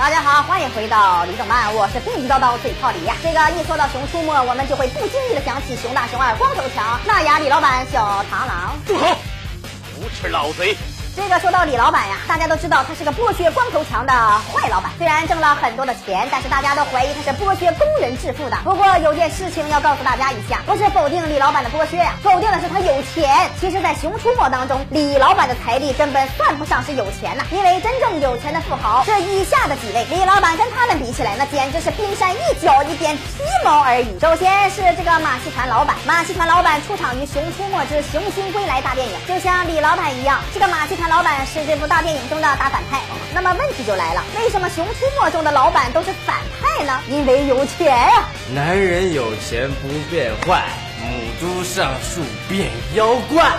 大家好，欢迎回到李总漫，我是地地道道嘴炮李呀。这个一说到熊出没，我们就会不经意的想起熊大、熊二、光头强、那牙李老板、小螳螂。住口！无耻老贼！这个说到李老板呀，大家都知道他是个剥削光头强的坏老板。虽然挣了很多的钱，但是大家都怀疑他是剥削工人致富的。不过有件事情要告诉大家一下，不是否定李老板的剥削呀，否定的是他有钱。其实，在熊出没当中，李老板的财力根本算不上是有钱呐，因为真正有钱的富豪是以下的几位，李老板跟他们比起来，那简直是冰山一角，一点皮毛而已。首先是这个马戏团老板，马戏团老板出场于《熊出没之熊心归来》大电影，就像李老板一样，这个马戏团老板是这部大电影中的大反派。那么问题就来了，为什么《熊出没》中的老板都是反派呢？因为有钱呀。男人有钱不变坏，母猪上树变妖怪。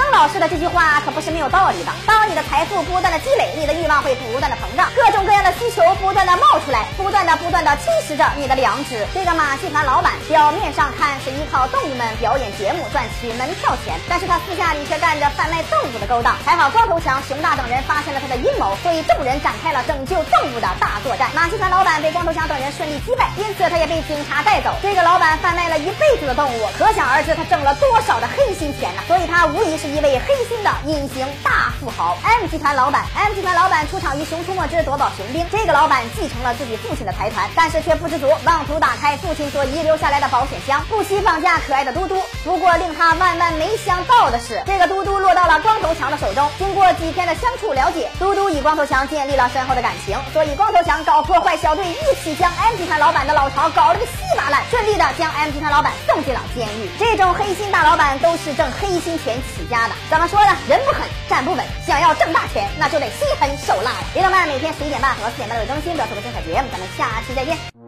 曾老师的这句话可不是没有道理的。当你的财富不断的积累，你的欲望会不断的膨胀，各种各样的需求不断的冒出来，不断的不断的侵蚀着你的良知。这个马戏团老板表面上看是依靠动物们表演节目赚取门票钱，但是他私下里却干着贩卖动物的勾当。还好光头强、熊大等人发现了他的所以众人展开了拯救动物的大作战。马戏团老板被光头强等人顺利击败，因此他也被警察带走。这个老板贩卖了一辈子的动物，可想而知他挣了多少的黑心钱呢？所以他无疑是。一位黑心的隐形大富豪，M 集团老板。M 集团老板出场于《熊出没之夺宝熊兵》。这个老板继承了自己父亲的财团，但是却不知足，妄图打开父亲所遗留下来的保险箱，不惜绑架可爱的嘟嘟。不过令他万万没想到的是，这个嘟嘟落到了光头强的手中。经过几天的相处了解，嘟嘟与光头强建立了深厚的感情，所以光头强搞破坏小队，一起将 M 集团老板的老巢搞了个稀巴烂，顺利的将 M 集团老板送进了监狱。这种黑心大老板都是挣黑心钱起家的。怎么说呢？人不狠，站不稳。想要挣大钱，那就得心狠手辣了。别动漫每天十一点半和四点半都有更新，不要错过精彩节目。咱们下期再见。